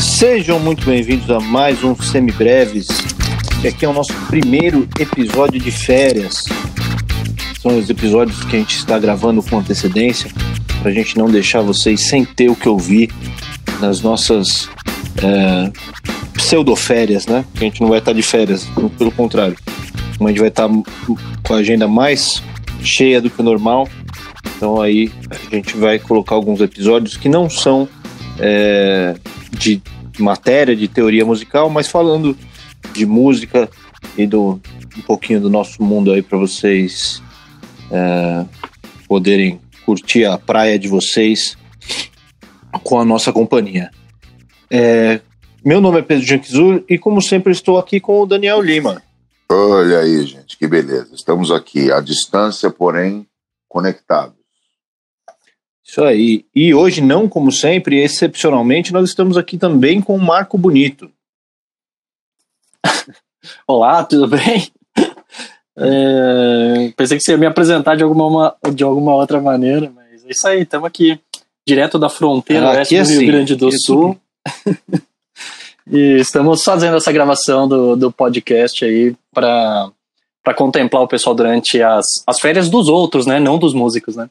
Sejam muito bem-vindos a mais um Semibreves. que aqui é o nosso primeiro episódio de férias. São os episódios que a gente está gravando com antecedência, para a gente não deixar vocês sem ter o que ouvir nas nossas é, pseudo-férias, né? Que a gente não vai estar de férias, pelo contrário. A gente vai estar com a agenda mais cheia do que o normal. Então aí a gente vai colocar alguns episódios que não são é, de matéria, de teoria musical, mas falando de música e do um pouquinho do nosso mundo aí para vocês é, poderem curtir a praia de vocês com a nossa companhia. É, meu nome é Pedro Janquizur e, como sempre, estou aqui com o Daniel Lima. Olha aí, gente, que beleza. Estamos aqui à distância, porém conectados. Isso aí. E hoje, não como sempre, excepcionalmente, nós estamos aqui também com o Marco Bonito. Olá, tudo bem? É, pensei que você ia me apresentar de alguma, de alguma outra maneira, mas é isso aí, estamos aqui, direto da fronteira ah, oeste do Rio assim, Grande do Sul. e estamos fazendo essa gravação do, do podcast aí para contemplar o pessoal durante as, as férias dos outros, né? Não dos músicos, né?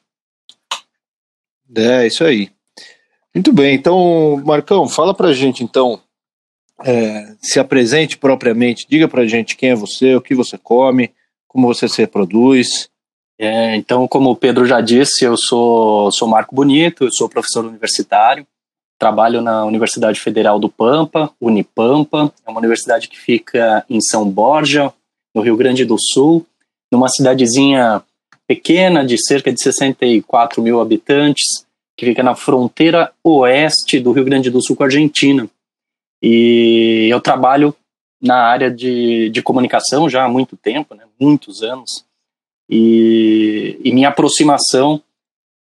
É, isso aí. Muito bem, então, Marcão, fala pra gente então, é, se apresente propriamente, diga pra gente quem é você, o que você come, como você se reproduz. É, então, como o Pedro já disse, eu sou, sou Marco Bonito, eu sou professor universitário, trabalho na Universidade Federal do Pampa, Unipampa, é uma universidade que fica em São Borja, no Rio Grande do Sul, numa cidadezinha pequena de cerca de 64 mil habitantes, que fica na fronteira oeste do Rio Grande do Sul com a Argentina. E eu trabalho na área de, de comunicação já há muito tempo, né, muitos anos, e, e minha aproximação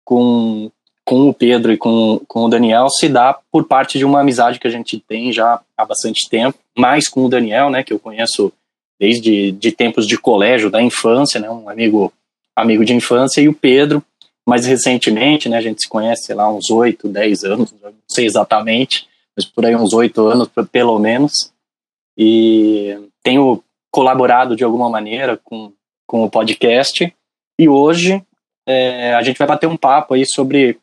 com, com o Pedro e com, com o Daniel se dá por parte de uma amizade que a gente tem já há bastante tempo, mais com o Daniel, né, que eu conheço desde de tempos de colégio, da infância, né, um amigo amigo de infância, e o Pedro, mais recentemente, né, a gente se conhece, sei lá, uns 8, 10 anos, não sei exatamente, mas por aí uns 8 anos, pelo menos, e tenho colaborado de alguma maneira com, com o podcast, e hoje é, a gente vai bater um papo aí sobre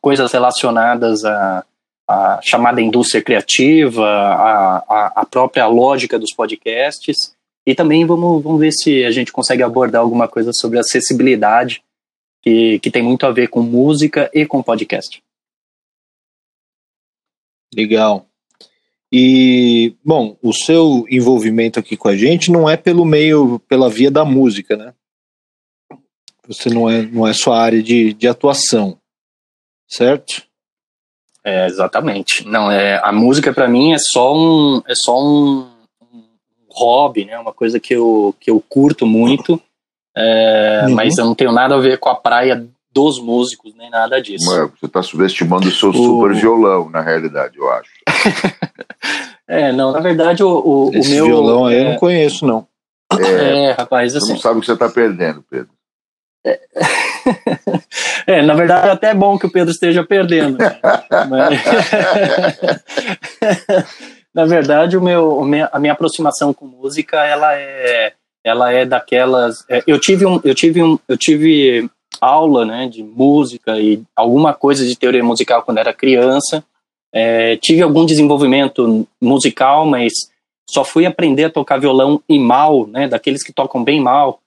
coisas relacionadas à, à chamada indústria criativa, à, à, própria lógica dos podcasts, e também vamos, vamos ver se a gente consegue abordar alguma coisa sobre acessibilidade que, que tem muito a ver com música e com podcast. Legal. E, bom, o seu envolvimento aqui com a gente não é pelo meio, pela via da música, né? Você não é, não é sua área de, de atuação, certo? É, exatamente. Não, é, a música para mim é só um, é só um, um, hobby, né? Uma coisa que eu, que eu curto muito é, uhum. Mas eu não tenho nada a ver com a praia dos músicos, nem nada disso. você está subestimando o seu o... super violão, na realidade, eu acho. é, não, na verdade, o, o, Esse o meu. violão aí é... eu não conheço, não. É, é rapaz, assim. Você não sabe o que você está perdendo, Pedro. É... é, na verdade, até é bom que o Pedro esteja perdendo. Né? Mas... na verdade, o meu, a minha aproximação com música, ela é ela é daquelas. É, eu tive um, eu tive um, eu tive aula, né, de música e alguma coisa de teoria musical quando era criança. É, tive algum desenvolvimento musical, mas só fui aprender a tocar violão e mal, né, daqueles que tocam bem mal,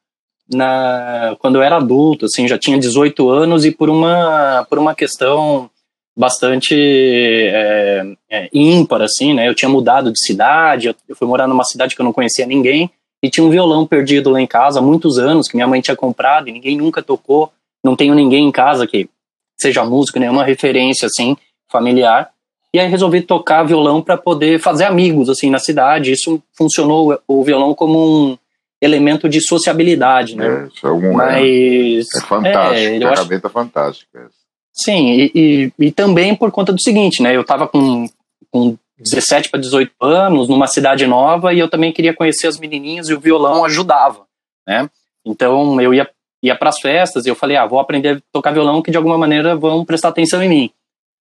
na quando eu era adulto, assim, já tinha 18 anos e por uma por uma questão bastante é, é, ímpar, assim, né, eu tinha mudado de cidade, eu, eu fui morar numa cidade que eu não conhecia ninguém e tinha um violão perdido lá em casa há muitos anos, que minha mãe tinha comprado e ninguém nunca tocou. Não tenho ninguém em casa que seja músico, nenhuma referência assim, familiar. E aí resolvi tocar violão para poder fazer amigos assim na cidade. Isso funcionou o violão como um elemento de sociabilidade, né? É, isso é, um, Mas, é, é fantástico, é, ferramenta acho... fantástica. Sim, e, e, e, também por conta do seguinte, né? Eu estava com, com 17 para 18 anos, numa cidade nova, e eu também queria conhecer as menininhas e o violão ajudava. né? Então eu ia ia para as festas e eu falei, ah, vou aprender a tocar violão que de alguma maneira vão prestar atenção em mim.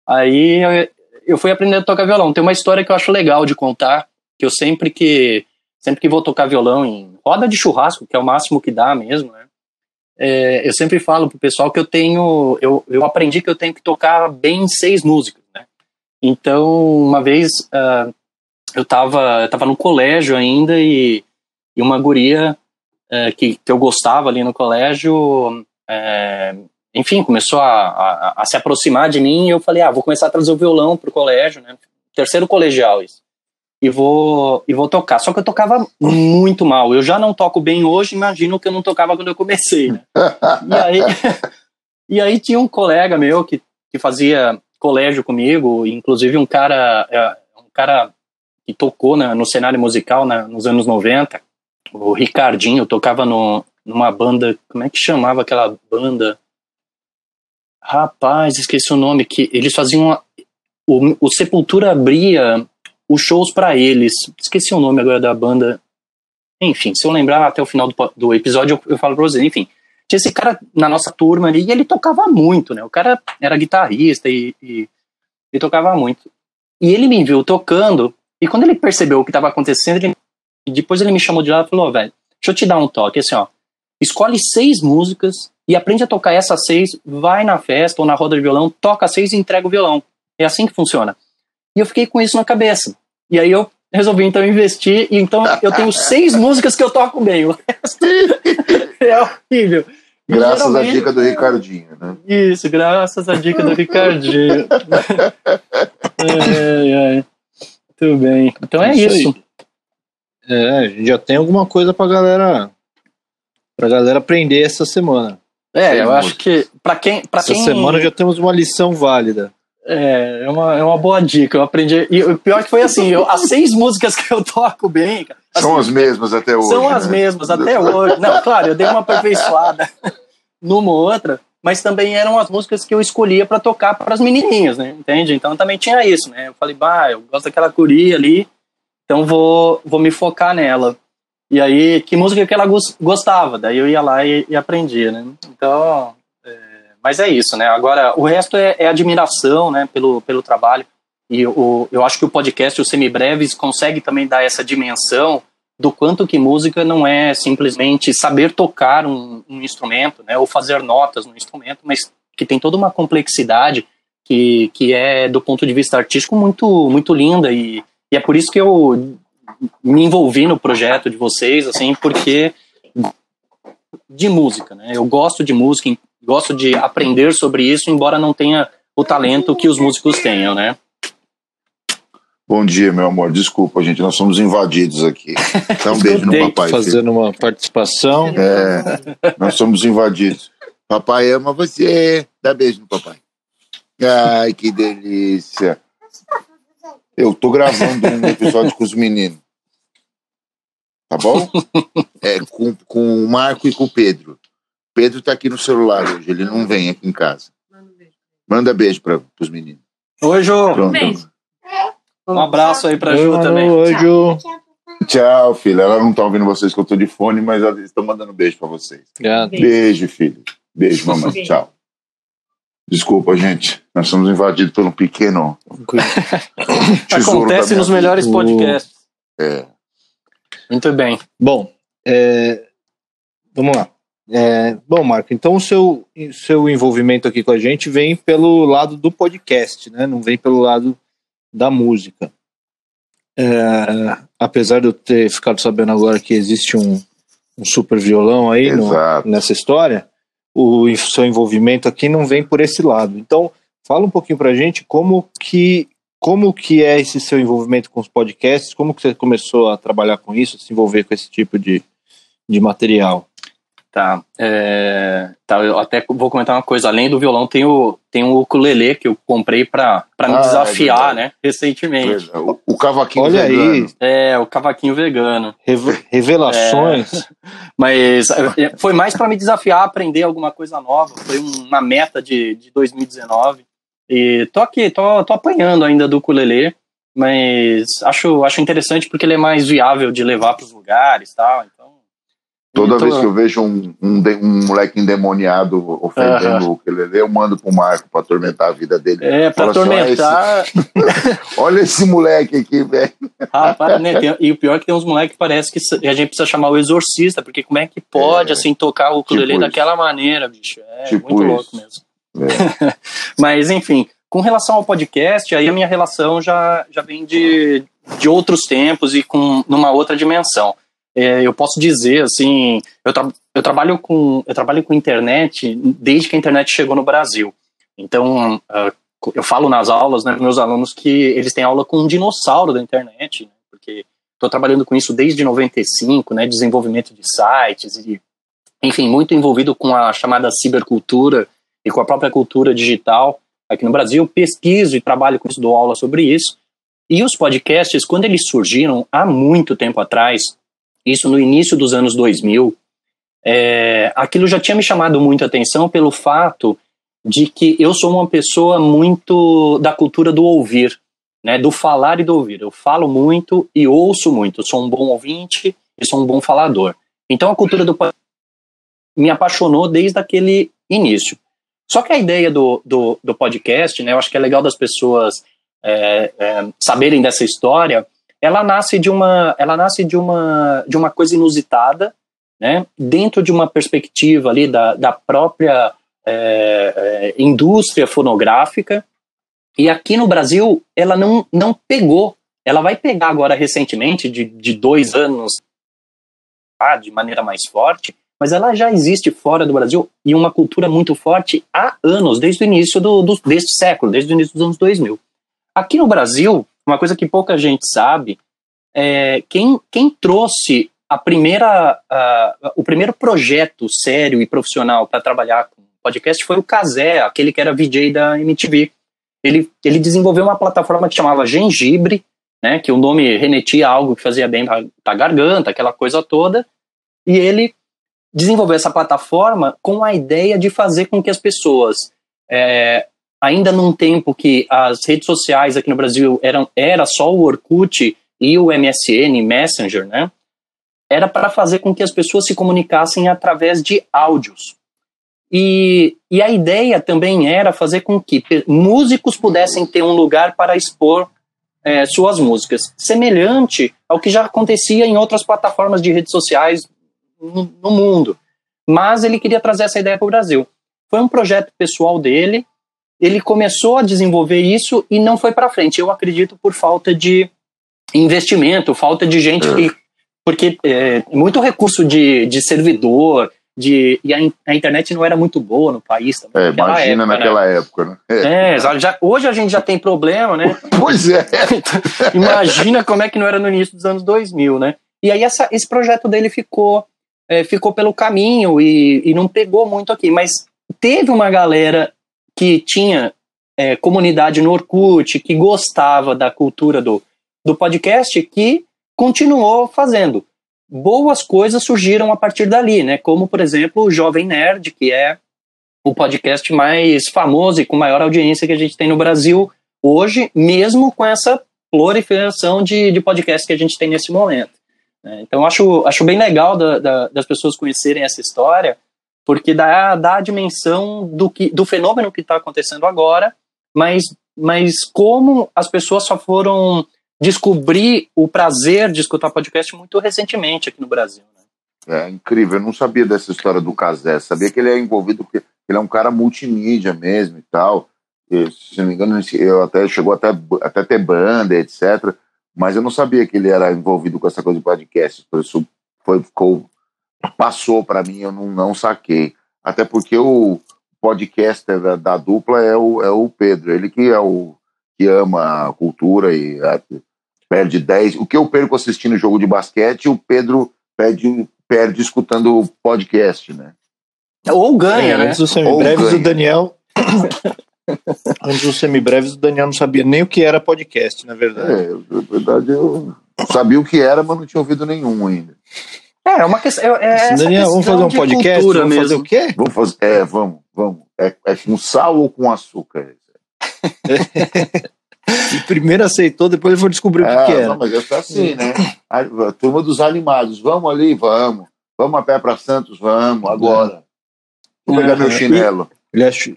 Aí eu, eu fui aprender a tocar violão. Tem uma história que eu acho legal de contar, que eu sempre que sempre que vou tocar violão em roda de churrasco, que é o máximo que dá mesmo, né? É, eu sempre falo pro pessoal que eu tenho, eu, eu aprendi que eu tenho que tocar bem seis músicas, né? Então, uma vez uh, eu tava, eu tava no colégio ainda e, e uma guria uh, que, que eu gostava ali no colégio, uh, enfim, começou a, a, a, se aproximar de mim e eu falei, ah, vou começar a trazer o violão pro colégio, né? Terceiro colegial isso e vou, e vou tocar. Só que eu tocava muito mal. Eu já não toco bem hoje, imagino que eu não tocava quando eu comecei, né? e, aí, e aí tinha um colega meu que, que fazia colégio comigo, inclusive um cara, é, um cara que tocou né, no cenário musical né, nos anos 90, o Ricardinho, tocava no, numa banda, como é que chamava aquela banda? Rapaz, esqueci o nome, que eles faziam... Uma, o, o Sepultura abria os shows para eles. Esqueci o nome agora da banda. Enfim, se eu lembrar até o final do, do episódio, eu, eu falo pra vocês. Enfim, tinha esse cara na nossa turma ali e ele tocava muito, né? O cara era guitarrista e, e, e tocava muito. E ele me viu tocando, e quando ele percebeu o que estava acontecendo, ele, depois ele me chamou de lá e falou: oh, velho, deixa eu te dar um toque, assim, ó. Escolhe seis músicas e aprende a tocar essas seis, vai na festa ou na roda de violão, toca seis e entrega o violão. É assim que funciona. E eu fiquei com isso na cabeça. E aí eu resolvi então investir, e então eu tenho seis músicas que eu toco bem. O resto é horrível. Graças à dica do Ricardinho, né? Isso, graças à dica do Ricardinho. ai, ai. Muito bem. Então é isso. isso. É, a gente já tem alguma coisa pra galera pra galera aprender essa semana. É, eu acho que para quem, pra essa quem... semana já temos uma lição válida. É, é uma, é uma boa dica. Eu aprendi. E o pior que foi assim: eu, as seis músicas que eu toco bem. Assim, são as mesmas até hoje. São as né? mesmas até hoje. Não, claro, eu dei uma aperfeiçoada numa ou outra, mas também eram as músicas que eu escolhia para tocar para as menininhas, né? Entende? Então também tinha isso, né? Eu falei, bah, eu gosto daquela curia ali, então vou, vou me focar nela. E aí, que música que ela gostava? Daí eu ia lá e, e aprendia, né? Então, mas é isso, né? Agora, o resto é, é admiração, né, pelo, pelo trabalho. E o, eu acho que o podcast, o Semibreves, consegue também dar essa dimensão do quanto que música não é simplesmente saber tocar um, um instrumento, né, ou fazer notas no instrumento, mas que tem toda uma complexidade que, que é, do ponto de vista artístico, muito, muito linda. E, e é por isso que eu me envolvi no projeto de vocês, assim, porque de música, né? Eu gosto de música, gosto de aprender sobre isso, embora não tenha o talento que os músicos tenham, né? Bom dia, meu amor. Desculpa, gente, nós somos invadidos aqui. Dá um beijo no papai. Fazendo filho. uma participação. É, nós somos invadidos. Papai ama você. Dá beijo no papai. Ai, que delícia. Eu tô gravando um episódio com os meninos. Tá bom? É, com, com o Marco e com o Pedro. Pedro está aqui no celular hoje, ele não vem aqui em casa. Manda beijo para os meninos. Oi, Jô. Pronto. Beijo. Um abraço aí para a Ju também. Oi, Jô. Tchau, filha. Ela não está ouvindo vocês que eu estou de fone, mas eles estão mandando beijo para vocês. Obrigado. Beijo, filho. Beijo, mamãe. Tchau. Desculpa, gente. Nós somos invadidos por um pequeno. Acontece nos melhores podcasts. É. Muito bem. Bom, é... vamos lá. É, bom, Marco, então o seu, seu envolvimento aqui com a gente vem pelo lado do podcast, né? Não vem pelo lado da música. É, apesar de eu ter ficado sabendo agora que existe um, um super violão aí no, nessa história, o seu envolvimento aqui não vem por esse lado. Então, fala um pouquinho pra gente como que como que é esse seu envolvimento com os podcasts, como que você começou a trabalhar com isso, se envolver com esse tipo de, de material. Tá. É, tá, eu até vou comentar uma coisa. Além do violão, tem o, tem o ukulele que eu comprei pra, pra me ah, é desafiar, é né? Recentemente. O, o cavaquinho Olha vegano. aí. É, o cavaquinho vegano. Revelações. É, mas é, foi mais para me desafiar, aprender alguma coisa nova. Foi uma meta de, de 2019. E tô aqui, tô, tô apanhando ainda do ukulele. Mas acho, acho interessante porque ele é mais viável de levar para os lugares tal. Então, Toda vez que eu vejo um, um, um moleque endemoniado ofendendo o que ele lê, eu mando pro Marco pra atormentar a vida dele. É, pra atormentar. Assim, olha, esse... olha esse moleque aqui, velho. Rapaz, né? Tem... e o pior é que tem uns moleques que parece que a gente precisa chamar o exorcista, porque como é que pode, é, assim, tocar o ukulele tipo daquela maneira, bicho? É tipo muito isso. louco mesmo. É. Mas, enfim, com relação ao podcast, aí a minha relação já, já vem de, de outros tempos e com numa outra dimensão é, eu posso dizer assim, eu, tra eu trabalho com eu trabalho com internet desde que a internet chegou no Brasil. Então uh, eu falo nas aulas, né, meus alunos que eles têm aula com um dinossauro da internet, né, porque estou trabalhando com isso desde 95, né, desenvolvimento de sites e enfim muito envolvido com a chamada cibercultura e com a própria cultura digital aqui no Brasil. Pesquiso e trabalho com isso, dou aula sobre isso. E os podcasts, quando eles surgiram há muito tempo atrás, isso no início dos anos 2000, é, aquilo já tinha me chamado muito a atenção pelo fato de que eu sou uma pessoa muito da cultura do ouvir, né, do falar e do ouvir. Eu falo muito e ouço muito. Eu sou um bom ouvinte e sou um bom falador. Então a cultura do me apaixonou desde aquele início. Só que a ideia do, do, do podcast, né, eu acho que é legal das pessoas é, é, saberem dessa história, ela nasce de uma, ela nasce de uma, de uma coisa inusitada, né? Dentro de uma perspectiva ali da, da própria é, é, indústria fonográfica. E aqui no Brasil, ela não, não pegou. Ela vai pegar agora recentemente, de, de dois anos, ah, de maneira mais forte, mas ela já existe fora do Brasil e uma cultura muito forte há anos, desde o início do, do, deste século, desde o início dos anos 2000. Aqui no Brasil, uma coisa que pouca gente sabe, é, quem, quem trouxe a primeira, uh, o primeiro projeto sério e profissional para trabalhar com podcast foi o Kazé, aquele que era VJ da MTV. Ele, ele desenvolveu uma plataforma que chamava Gengibre, né, que o nome remetia a algo que fazia bem para a garganta, aquela coisa toda, e ele desenvolveu essa plataforma com a ideia de fazer com que as pessoas é, ainda num tempo que as redes sociais aqui no Brasil eram era só o Orkut e o MSN Messenger, né? Era para fazer com que as pessoas se comunicassem através de áudios. E, e a ideia também era fazer com que músicos pudessem ter um lugar para expor é, suas músicas, semelhante ao que já acontecia em outras plataformas de redes sociais no, no mundo. Mas ele queria trazer essa ideia para o Brasil. Foi um projeto pessoal dele, ele começou a desenvolver isso e não foi para frente. Eu acredito por falta de investimento, falta de gente é. que. Porque é, muito recurso de, de servidor, de, e a, a, internet não era muito boa no país também. É, imagina época, né? naquela né? época, né? É, é já, hoje a gente já tem problema, né? pois é. imagina como é que não era no início dos anos 2000, né? E aí essa, esse projeto dele ficou, é, ficou pelo caminho e, e não pegou muito aqui, mas teve uma galera que tinha é, comunidade no Orkut, que gostava da cultura do, do podcast, que continuou fazendo. Boas coisas surgiram a partir dali, né? Como, por exemplo, o Jovem Nerd, que é o podcast mais famoso e com maior audiência que a gente tem no Brasil hoje, mesmo com essa proliferação de, de podcasts que a gente tem nesse momento. Né? Então, acho, acho bem legal da, da, das pessoas conhecerem essa história, porque dá, dá a dimensão do, que, do fenômeno que está acontecendo agora, mas, mas como as pessoas só foram descobrir o prazer de escutar podcast muito recentemente aqui no Brasil. Né? É incrível, eu não sabia dessa história do Casé, sabia que ele é envolvido, porque ele é um cara multimídia mesmo e tal. E, se não me engano, eu até chegou até, até ter banda, etc. Mas eu não sabia que ele era envolvido com essa coisa de podcast. Por isso foi, ficou passou para mim, eu não, não saquei. Até porque o podcaster da, da, dupla é o, é o Pedro, ele que é o que ama a cultura e a, perde 10. O que eu perco assistindo jogo de basquete, o Pedro perde, perde escutando o podcast, né? Ou ganha, é, né? Antes dos semibreves, o Daniel. antes dos semibreves, o Daniel não sabia nem o que era podcast, na verdade. É, na verdade, eu sabia o que era, mas não tinha ouvido nenhum ainda. É, é uma questão. É Daniel, vamos fazer um podcast? Vamos mesmo. fazer o quê? Vamos fazer. É, vamos, vamos. É, é com sal ou com açúcar? e primeiro aceitou, depois ele foi descobrir o que, é, era. Não, mas é assim, né? A, a turma dos animados, vamos ali, vamos. Vamos a pé para Santos? Vamos, agora. Vou pegar meu chinelo. Ele achou,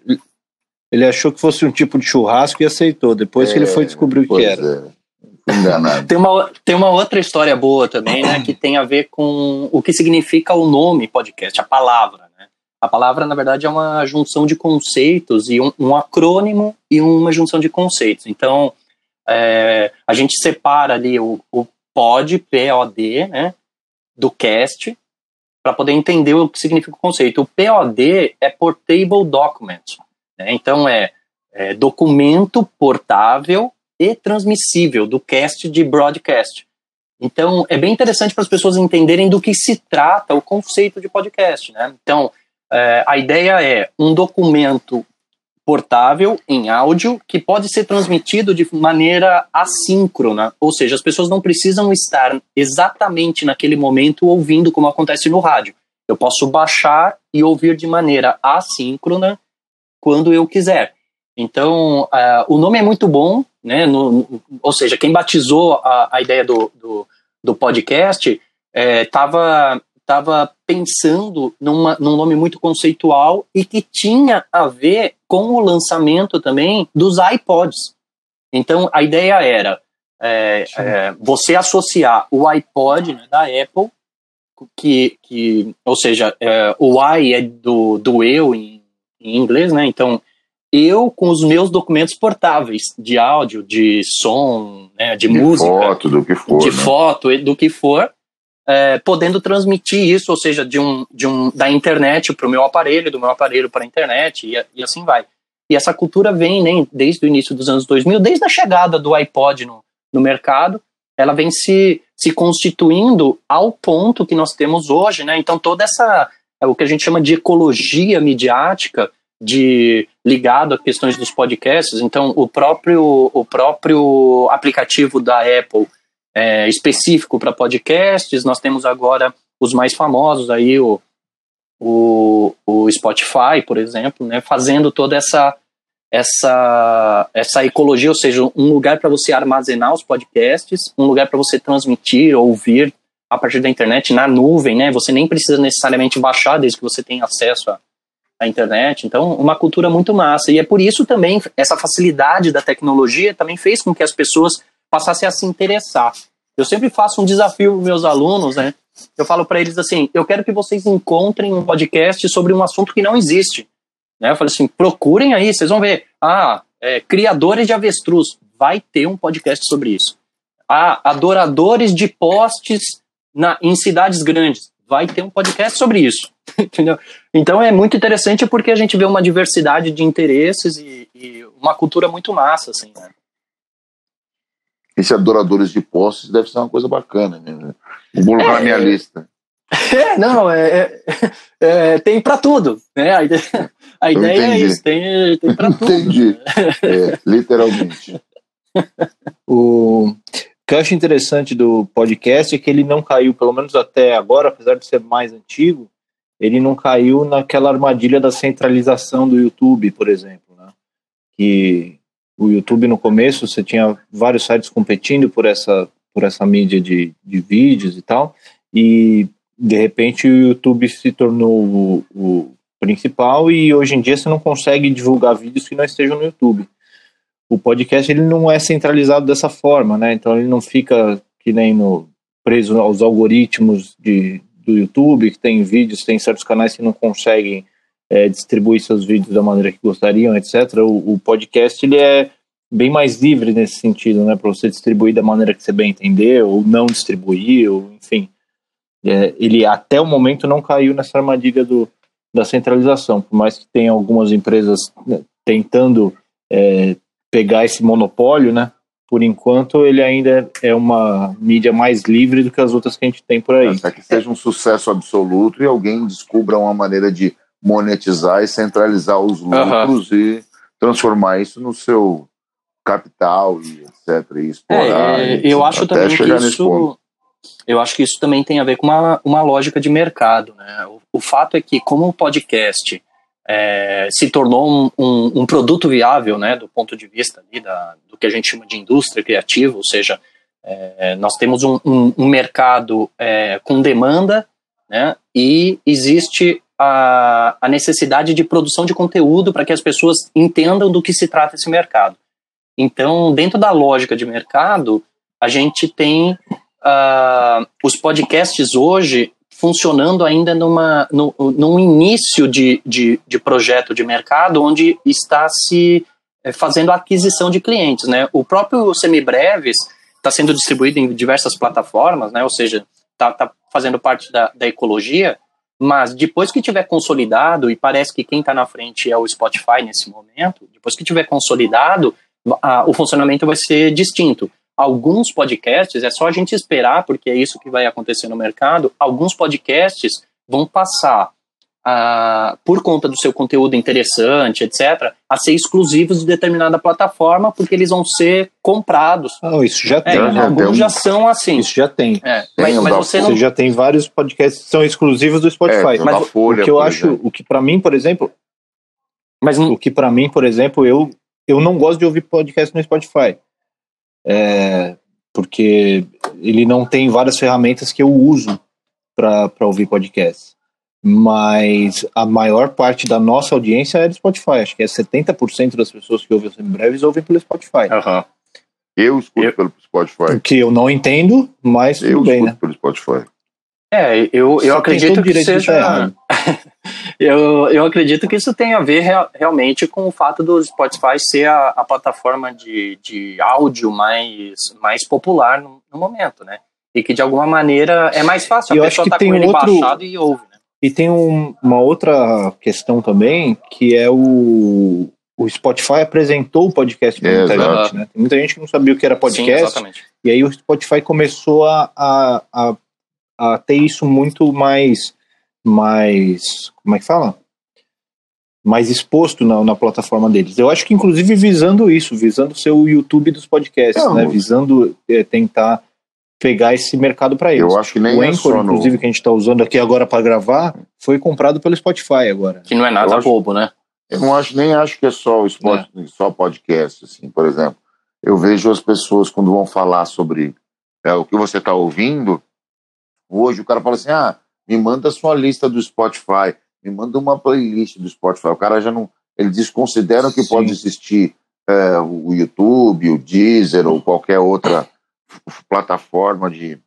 ele achou que fosse um tipo de churrasco e aceitou. Depois é, que ele foi descobrir o que era. Enganado. tem, uma, tem uma outra história boa também, né? Que tem a ver com o que significa o nome podcast, a palavra. Né? A palavra, na verdade, é uma junção de conceitos e um, um acrônimo e uma junção de conceitos. Então, é, a gente separa ali o, o pod, P-O-D, né? Do cast, para poder entender o que significa o conceito. O POD é Portable Document, né? então é, é, documento portável e transmissível do cast de broadcast. Então é bem interessante para as pessoas entenderem do que se trata o conceito de podcast. Né? Então é, a ideia é um documento portável em áudio que pode ser transmitido de maneira assíncrona, ou seja, as pessoas não precisam estar exatamente naquele momento ouvindo como acontece no rádio. Eu posso baixar e ouvir de maneira assíncrona quando eu quiser. Então, uh, o nome é muito bom, né? No, no, ou seja, quem batizou a, a ideia do, do, do podcast estava é, estava pensando numa, num nome muito conceitual e que tinha a ver com o lançamento também dos iPods. Então, a ideia era é, é, você associar o iPod né, da Apple, que, que ou seja, é, o I é do, do eu em, em inglês, né? Então, eu com os meus documentos portáveis de áudio, de som, né, de, de música, foto, do que for, de né? foto, do que for, é, podendo transmitir isso, ou seja, de um, de um, da internet para o meu aparelho, do meu aparelho para a internet, e, e, assim vai. E essa cultura vem né, desde o início dos anos 2000, desde a chegada do iPod no, no mercado, ela vem se, se constituindo ao ponto que nós temos hoje. Né? Então, toda essa, é o que a gente chama de ecologia midiática, de ligado a questões dos podcasts. Então, o próprio, o próprio aplicativo da Apple é, específico para podcasts. Nós temos agora os mais famosos aí, o, o, o Spotify, por exemplo, né, fazendo toda essa, essa, essa ecologia, ou seja, um lugar para você armazenar os podcasts, um lugar para você transmitir, ouvir a partir da internet, na nuvem, né? Você nem precisa necessariamente baixar desde que você tenha acesso à, à internet. Então, uma cultura muito massa. E é por isso também, essa facilidade da tecnologia também fez com que as pessoas passassem a se interessar. Eu sempre faço um desafio para meus alunos, né? Eu falo para eles assim: eu quero que vocês encontrem um podcast sobre um assunto que não existe. Né? Eu falo assim: procurem aí, vocês vão ver. Ah, é, criadores de avestruz, vai ter um podcast sobre isso. Ah, adoradores de postes na, em cidades grandes, vai ter um podcast sobre isso. Entendeu? Então é muito interessante porque a gente vê uma diversidade de interesses e, e uma cultura muito massa, assim, né? Esse adoradores de postes deve ser uma coisa bacana, né? Vou colocar é, na minha lista. É, não, é, é, é tem para tudo, né? A ideia, a ideia é isso, tem, tem para tudo. Entendi, né? é, literalmente. o que eu acho interessante do podcast é que ele não caiu, pelo menos até agora, apesar de ser mais antigo, ele não caiu naquela armadilha da centralização do YouTube, por exemplo, né? Que o YouTube no começo, você tinha vários sites competindo por essa, por essa mídia de, de vídeos e tal, e de repente o YouTube se tornou o, o principal e hoje em dia você não consegue divulgar vídeos que não estejam no YouTube. O podcast ele não é centralizado dessa forma, né? Então ele não fica que nem no preso aos algoritmos de, do YouTube, que tem vídeos, tem certos canais que não conseguem é, distribuir seus vídeos da maneira que gostariam, etc. O, o, podcast ele é bem mais livre nesse sentido, né, para você distribuir da maneira que você bem entender ou não distribuir, ou enfim. É, ele até o momento não caiu nessa armadilha do, da centralização, por mais que tenha algumas empresas né, tentando é, pegar esse monopólio, né? Por enquanto, ele ainda é uma mídia mais livre do que as outras que a gente tem por aí. Até que seja um sucesso absoluto e alguém descubra uma maneira de monetizar e centralizar os lucros uhum. e transformar isso no seu capital e etc. E explorar. É, e, eu acho também que isso. Eu acho que isso também tem a ver com uma, uma lógica de mercado. Né? O, o fato é que, como o podcast é, se tornou um, um, um, produto viável, né, do ponto de vista ali da, do que a gente chama de indústria criativa, ou seja, é, nós temos um, um mercado é, com demanda né? E existe a, a necessidade de produção de conteúdo para que as pessoas entendam do que se trata esse mercado. Então, dentro da lógica de mercado, a gente tem uh, os podcasts hoje funcionando ainda numa, no, num início de, de, de, projeto de mercado onde está se fazendo a aquisição de clientes. Né? O próprio Semibreves está sendo distribuído em diversas plataformas, né? ou seja, está tá fazendo parte da, da ecologia, mas depois que tiver consolidado, e parece que quem está na frente é o Spotify nesse momento, depois que tiver consolidado, a, o funcionamento vai ser distinto. Alguns podcasts, é só a gente esperar, porque é isso que vai acontecer no mercado, alguns podcasts vão passar a, por conta do seu conteúdo interessante, etc., a ser exclusivos de determinada plataforma, porque eles vão ser comprados. Oh, isso já é, tem. É, alguns já são assim. Isso já tem. É, tem mas, mas você, não... você já tem vários podcasts que são exclusivos do Spotify. É, mas Folha, o que eu acho, exemplo. o que para mim, por exemplo, mas o que para mim, por exemplo, eu eu não gosto de ouvir podcast no Spotify. É, porque ele não tem várias ferramentas que eu uso para ouvir podcasts. Mas a maior parte da nossa audiência é do Spotify. Acho que é 70% das pessoas que ouvem o Breves ouvem pelo Spotify. Uhum. Eu escuto eu, pelo Spotify. O que eu não entendo, mas eu tudo bem, né? pelo Spotify. É, eu, eu acredito que seja. eu, eu acredito que isso tem a ver real, realmente com o fato do Spotify ser a, a plataforma de, de áudio mais, mais popular no, no, momento, né? E que de alguma maneira é mais fácil. Eu a pessoa tá com ele outro... baixado e ouve, né? E tem um, uma outra questão também, que é o, o Spotify apresentou o podcast para muita gente, né? Tem muita gente que não sabia o que era podcast. Sim, e aí o Spotify começou a, a, a a ter isso muito mais, mais, como é que fala? Mais exposto na, na plataforma deles. Eu acho que inclusive visando isso, visando ser o YouTube dos podcasts, Não, né? Visando é, tentar pegar esse mercado para eles. Eu acho que nem o é Anchor, inclusive, que a gente está usando aqui agora para gravar, foi comprado pelo Spotify agora. Que não é nada acho, bobo, né? Eu não acho, nem acho que é só o Spotify, é. só podcast, assim, por exemplo. Eu vejo as pessoas quando vão falar sobre é, o que você está ouvindo, Hoje o cara fala assim: ah, me manda a sua lista do Spotify, me manda uma playlist do Spotify. O cara já não. Eles desconsideram que Sim. pode existir é, o YouTube, o Deezer ou qualquer outra plataforma de,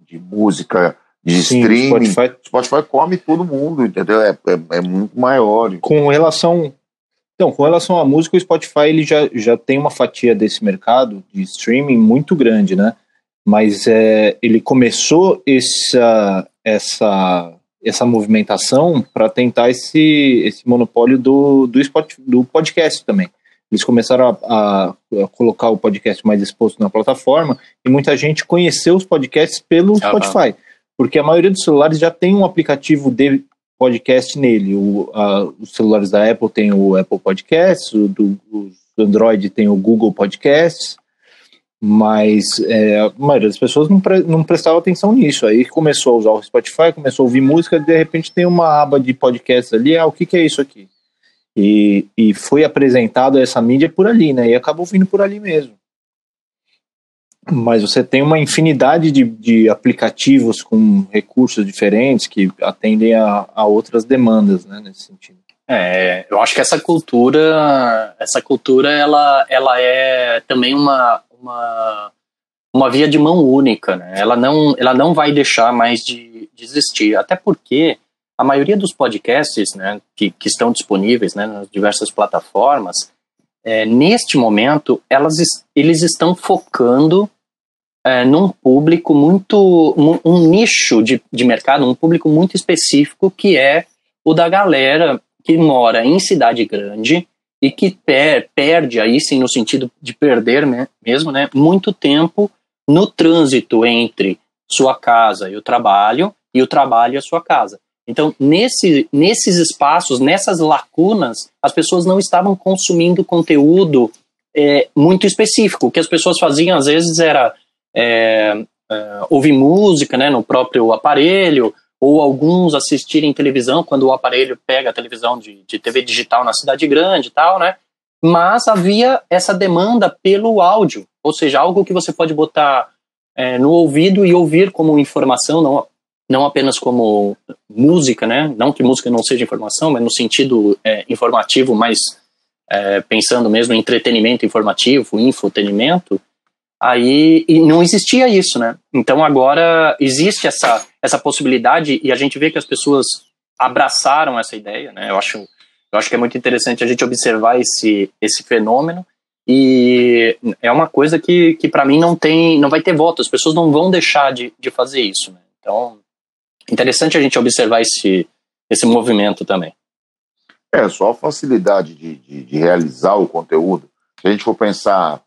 de música, de Sim, streaming. Spotify... Spotify come todo mundo, entendeu? É, é, é muito maior. Com relação. Então, com relação à música, o Spotify ele já, já tem uma fatia desse mercado de streaming muito grande, né? mas é, ele começou essa, essa, essa movimentação para tentar esse, esse monopólio do, do, spot, do podcast também. Eles começaram a, a, colocar o podcast mais exposto na plataforma e muita gente conheceu os podcasts pelo Spotify, porque a maioria dos celulares já tem um aplicativo de podcast nele. O, a, os celulares da Apple tem o Apple Podcasts, o do, os Android tem o Google Podcasts, mas é, a maioria das pessoas não, pre, não prestava atenção nisso. Aí começou a usar o Spotify, começou a ouvir música, de repente tem uma aba de podcast ali, ah, o que, que é isso aqui? E, e foi apresentado essa mídia por ali, né? E acabou vindo por ali mesmo. Mas você tem uma infinidade de, de aplicativos com recursos diferentes que atendem a, a outras demandas, né, nesse sentido. É, eu acho que essa cultura, essa cultura, ela, ela é também uma, uma, uma via de mão única, né? Ela não, ela não vai deixar mais de, de existir, até porque a maioria dos podcasts, né, que, que estão disponíveis, né, nas diversas plataformas, é, neste momento, elas, eles estão focando é, num público muito, um, nicho de, de mercado, um público muito específico que é o da galera que mora em cidade grande e que per, perde aí sim no sentido de perder né, mesmo, né, muito tempo no trânsito entre sua casa e o trabalho e o trabalho e a sua casa. Então, nesse, nesses espaços, nessas lacunas, as pessoas não estavam consumindo conteúdo é, muito específico. O que as pessoas faziam, às vezes, era é, é, ouvir música né, no próprio aparelho, ou alguns assistirem televisão quando o aparelho pega a televisão de, de TV digital na cidade grande e tal, né? Mas havia essa demanda pelo áudio, ou seja, algo que você pode botar é, no ouvido e ouvir como informação, não não apenas como música, né? Não que música não seja informação, mas no sentido é, informativo, mas é, pensando mesmo em entretenimento informativo, infotenimento, aí não existia isso, né? Então agora existe essa, essa possibilidade e a gente vê que as pessoas abraçaram essa ideia, né? Eu acho, eu acho que é muito interessante a gente observar esse, esse fenômeno e é uma coisa que, que para mim não tem, não vai ter voto, as pessoas não vão deixar de, de fazer isso, né? Então, interessante a gente observar esse, esse movimento também. É, só a facilidade de, de, de realizar o conteúdo. Se a gente for pensar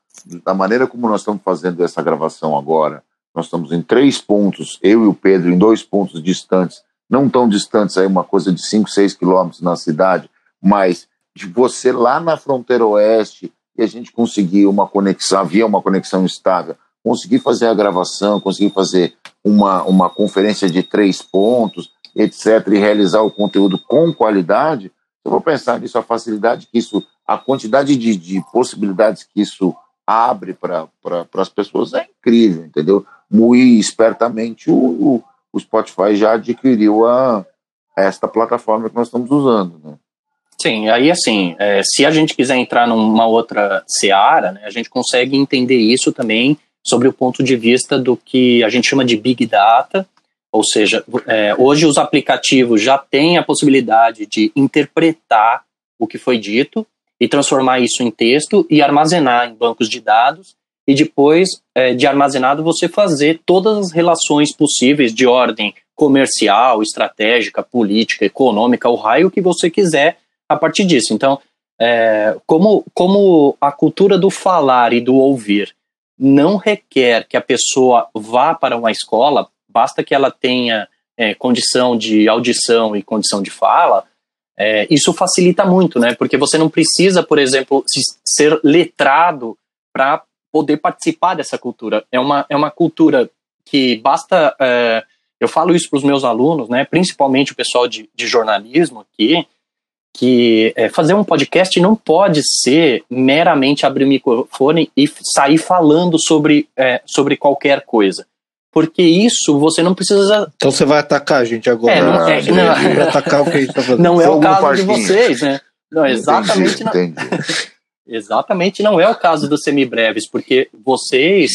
da maneira como nós estamos fazendo essa gravação agora, nós estamos em três pontos, eu e o Pedro, em dois pontos distantes, não tão distantes aí, uma coisa de 5, 6 quilômetros na cidade, mas de você lá na fronteira oeste e a gente conseguir uma conexão, havia uma conexão estável, conseguir fazer a gravação, conseguir fazer uma, uma conferência de três pontos, etc., e realizar o conteúdo com qualidade, eu vou pensar nisso, a facilidade que isso, a quantidade de, de possibilidades que isso abre para pra, as pessoas é incrível, entendeu? Muito espertamente o, o, Spotify já adquiriu a, esta plataforma que nós estamos usando, né? Sim, aí assim, é, se a gente quiser entrar numa outra seara, né, a gente consegue entender isso também sobre o ponto de vista do que a gente chama de Big Data, ou seja, é, hoje os aplicativos já têm a possibilidade de interpretar o que foi dito e transformar isso em texto e armazenar em bancos de dados e depois é, de armazenado você fazer todas as relações possíveis de ordem comercial, estratégica, política, econômica, o raio que você quiser a partir disso. Então, é, como, como a cultura do falar e do ouvir não requer que a pessoa vá para uma escola, basta que ela tenha é, condição de audição e condição de fala, é, isso facilita muito, né? Porque você não precisa, por exemplo, ser letrado para poder participar dessa cultura. É uma, é uma cultura que basta. É, eu falo isso para os meus alunos, né? Principalmente o pessoal de, de jornalismo aqui, que é, fazer um podcast não pode ser meramente abrir o microfone e sair falando sobre, é, sobre qualquer coisa. Porque isso você não precisa. Então você vai atacar a gente agora. É, não, é, não, atacar o que a gente tá fazendo. Não é o caso de vocês, né? Não, exatamente não. exatamente não é o caso dos semibreves, porque vocês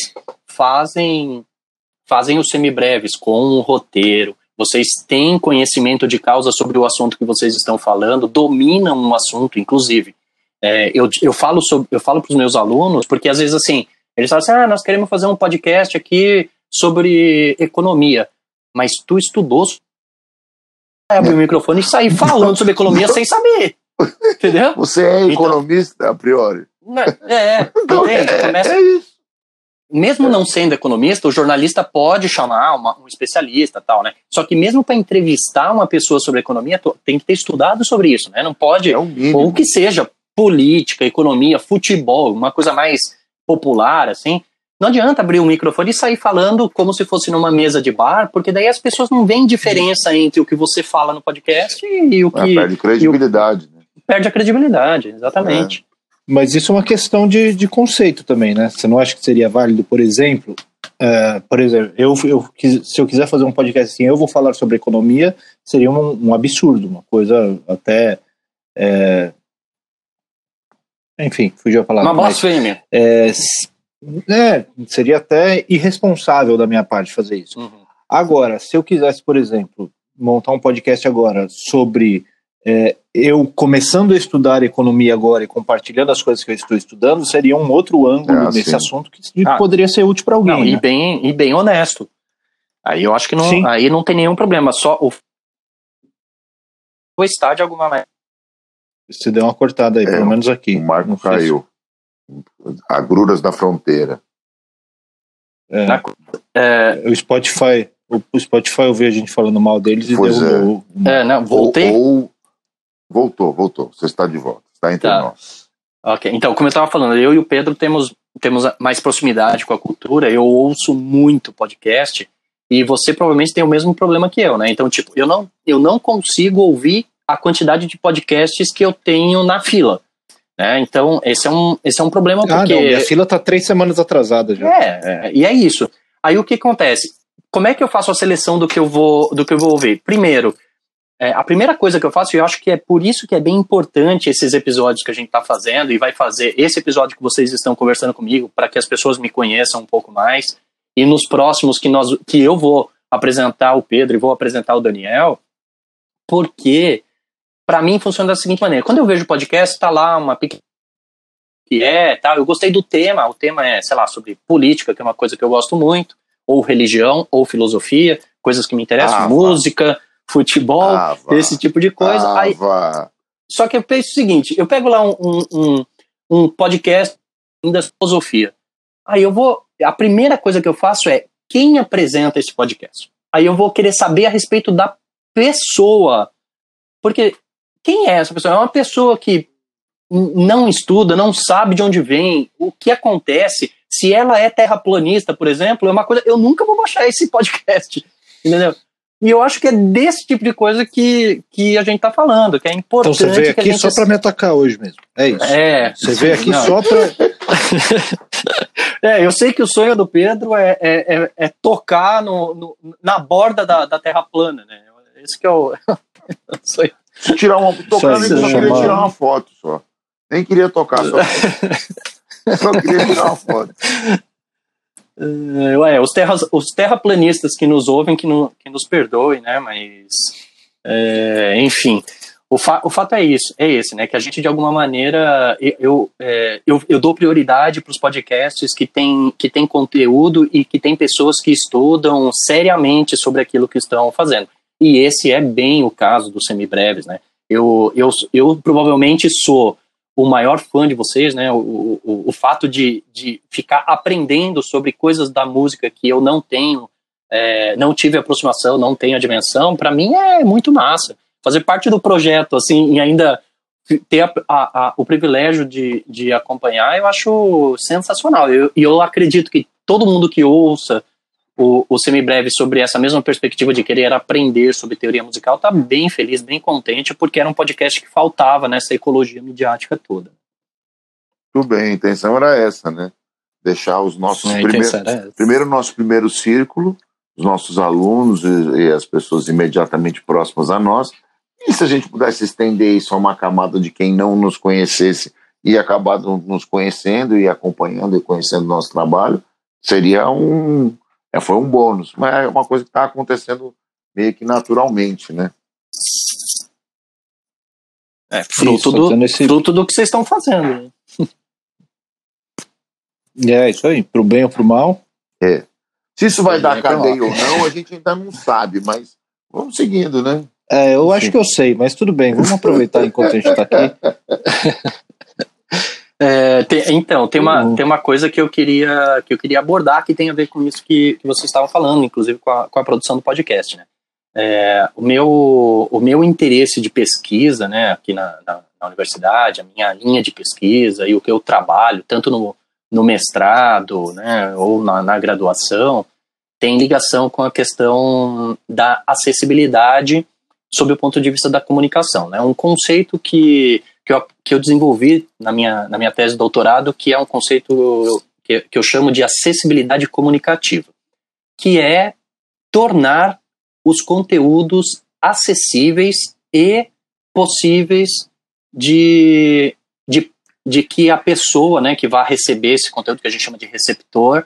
fazem fazem os semibreves com um roteiro, vocês têm conhecimento de causa sobre o assunto que vocês estão falando, dominam um assunto, inclusive. É, eu, eu falo sobre, eu falo para os meus alunos, porque às vezes assim, eles falam assim, ah, nós queremos fazer um podcast aqui sobre economia, mas tu estudou abrir o microfone e sair falando sobre economia sem saber. Entendeu? Você é então economista então, a priori. É, então, é, Começa, é isso mesmo não sendo economista, o jornalista pode chamar uma, um especialista tal, né? Só que mesmo para entrevistar uma pessoa sobre economia, tem que ter estudado sobre isso, né? Não pode, é ou que seja política, economia, futebol, uma coisa mais popular, assim. Não adianta abrir o um microfone e sair falando como se fosse numa mesa de bar, porque daí as pessoas não veem diferença entre o que você fala no podcast e o ah, que. Ah, perde credibilidade, o, né? Perde a credibilidade, exatamente. É. Mas isso é uma questão de, de conceito também, né? Você não acha que seria válido, por exemplo, uh, por exemplo, eu, eu, se eu quiser fazer um podcast assim, eu vou falar sobre economia, seria um, um absurdo, uma coisa até. É, enfim, fugiu a palavra. Uma blasfêmia. É, é, seria até irresponsável da minha parte fazer isso. Uhum. Agora, se eu quisesse, por exemplo, montar um podcast agora sobre é, eu começando a estudar economia agora e compartilhando as coisas que eu estou estudando seria um outro ângulo é, nesse assunto que ah, poderia ser útil para alguém. Não, né? e, bem, e bem honesto. Aí eu acho que não, aí não tem nenhum problema. Só o o estar de alguma maneira. Você deu uma cortada aí, é, pelo menos aqui. O Marco caiu. Agruras da fronteira. É, Na, é, o Spotify, o, Spotify eu vi a gente falando mal deles e pois derrubou. É. é, não, voltei. Ou, ou Voltou, voltou. Você está de volta. Está entre tá. nós. Ok, então, como eu estava falando, eu e o Pedro temos, temos mais proximidade com a cultura. Eu ouço muito podcast e você provavelmente tem o mesmo problema que eu, né? Então, tipo, eu não, eu não consigo ouvir a quantidade de podcasts que eu tenho na fila. Né? Então, esse é um, esse é um problema porque... Ah, não, minha fila está três semanas atrasada já. É, é, e é isso. Aí o que acontece? como é que eu faço a seleção do que eu vou, do que eu vou ouvir? Primeiro, é, a primeira coisa que eu faço, e eu acho que é por isso que é bem importante esses episódios que a gente está fazendo e vai fazer esse episódio que vocês estão conversando comigo para que as pessoas me conheçam um pouco mais. E nos próximos que nós que eu vou apresentar o Pedro e vou apresentar o Daniel, porque para mim funciona da seguinte maneira: quando eu vejo podcast, está lá uma pequena que é, tal, eu gostei do tema, o tema é, sei lá, sobre política, que é uma coisa que eu gosto muito, ou religião, ou filosofia, coisas que me interessam, ah, música, futebol, ah, esse tipo de coisa. Aí, só que eu penso o seguinte: eu pego lá um, um, um podcast da filosofia. Aí eu vou. A primeira coisa que eu faço é quem apresenta esse podcast. Aí eu vou querer saber a respeito da pessoa. Porque quem é essa pessoa? É uma pessoa que não estuda, não sabe de onde vem, o que acontece. Se ela é terraplanista, por exemplo, é uma coisa. Eu nunca vou baixar esse podcast. Entendeu? E eu acho que é desse tipo de coisa que, que a gente está falando, que é importante. Então você veio aqui só para me atacar hoje mesmo. É isso. É. Você veio aqui não. só para. é, eu sei que o sonho do Pedro é, é, é, é tocar no, no, na borda da, da Terra plana, né? Esse que é o. sonho. Tirar uma, tocar, nem só queria tirar uma foto só. Nem queria tocar, só, só queria tirar uma foto. Uh, ué, os, terras, os terraplanistas que nos ouvem, que, no, que nos perdoem, né? Mas, é, enfim, o, fa, o fato é isso, é esse, né? Que a gente de alguma maneira eu, eu, é, eu, eu, dou prioridade para os podcasts que tem, que tem conteúdo e que tem pessoas que estudam seriamente sobre aquilo que estão fazendo. E esse é bem o caso dos semibreves, né? Eu, eu, eu provavelmente sou o maior fã de vocês, né? O, o, o fato de, de ficar aprendendo sobre coisas da música que eu não tenho, é, não tive aproximação, não tenho a dimensão, para mim é muito massa. Fazer parte do projeto, assim, e ainda ter a, a, a, o privilégio de, de acompanhar, eu acho sensacional. E eu, eu acredito que todo mundo que ouça o, o semibreve sobre essa mesma perspectiva de querer aprender sobre teoria musical está bem feliz, bem contente, porque era um podcast que faltava nessa ecologia midiática toda. Tudo bem, a intenção era essa, né? Deixar os nossos primeiros. Primeiro, nosso primeiro círculo, os nossos alunos e, e as pessoas imediatamente próximas a nós. E se a gente pudesse estender isso a uma camada de quem não nos conhecesse e acabar nos conhecendo e acompanhando e conhecendo o nosso trabalho, seria um, é, foi um bônus, mas é uma coisa que está acontecendo meio que naturalmente, né? É, fruto, isso, do, esse... fruto do que vocês estão fazendo. É, isso aí, pro bem ou pro mal. É. Se isso vai dar cadeia ou não, a gente ainda não sabe, mas vamos seguindo, né? É, eu Sim. acho que eu sei, mas tudo bem, vamos aproveitar enquanto a gente está aqui. É, tem, então, tem uma, uhum. tem uma coisa que eu queria que eu queria abordar que tem a ver com isso que, que vocês estavam falando, inclusive com a, com a produção do podcast. Né? É, o, meu, o meu interesse de pesquisa né, aqui na, na, na, universidade, a minha linha de pesquisa e o que eu trabalho, tanto no, no mestrado né, ou na, na graduação, tem ligação com a questão da acessibilidade sob o ponto de vista da comunicação. Né? Um conceito que que eu, que eu desenvolvi na minha, na minha tese de doutorado, que é um conceito que, que eu chamo de acessibilidade comunicativa, que é tornar os conteúdos acessíveis e possíveis de, de, de que a pessoa né, que vai receber esse conteúdo, que a gente chama de receptor,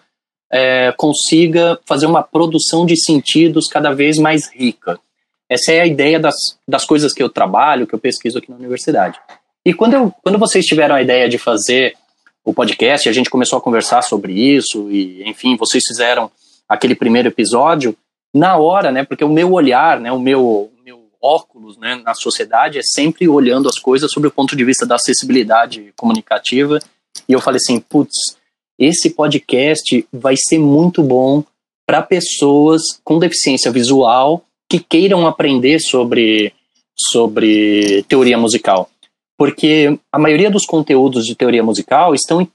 é, consiga fazer uma produção de sentidos cada vez mais rica. Essa é a ideia das, das coisas que eu trabalho, que eu pesquiso aqui na universidade. E quando, eu, quando vocês tiveram a ideia de fazer o podcast, a gente começou a conversar sobre isso, e enfim, vocês fizeram aquele primeiro episódio, na hora, né, porque o meu olhar, né, o meu, meu óculos né, na sociedade é sempre olhando as coisas sob o ponto de vista da acessibilidade comunicativa, e eu falei assim, putz, esse podcast vai ser muito bom para pessoas com deficiência visual que queiram aprender sobre, sobre teoria musical porque a maioria dos conteúdos de teoria musical estão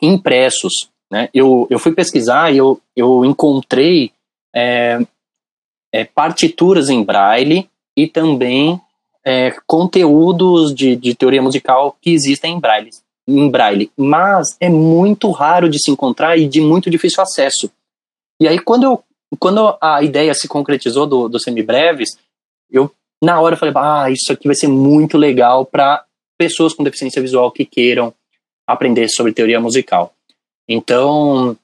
impressos. Né? Eu, eu fui pesquisar e eu, eu encontrei é, é, partituras em braille e também é, conteúdos de, de teoria musical que existem em braille, em braille, mas é muito raro de se encontrar e de muito difícil acesso. E aí, quando eu quando a ideia se concretizou do, do Semibreves, eu na hora falei, ah, isso aqui vai ser muito legal para pessoas com deficiência visual que queiram aprender sobre teoria musical. Então,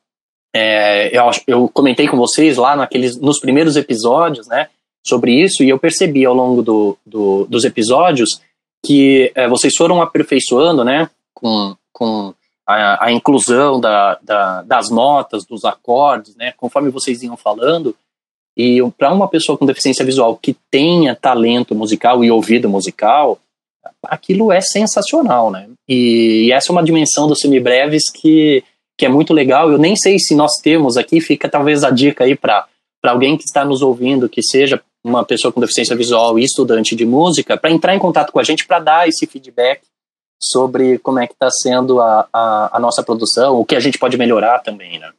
é, eu, eu comentei com vocês lá naqueles, nos primeiros episódios, né, sobre isso, e eu percebi ao longo do, do dos episódios que é, vocês foram aperfeiçoando, né, com, com a, a inclusão da, da, das notas, dos acordes, né, conforme vocês iam falando, e para uma pessoa com deficiência visual que tenha talento musical e ouvido musical, aquilo é sensacional, né? E, e essa é uma dimensão dos semibreves que, que é muito legal. Eu nem sei se nós temos aqui, fica talvez a dica aí para alguém que está nos ouvindo, que seja uma pessoa com deficiência visual e estudante de música, para entrar em contato com a gente para dar esse feedback sobre como é que está sendo a, a, a, nossa produção, o que a gente pode melhorar também, né?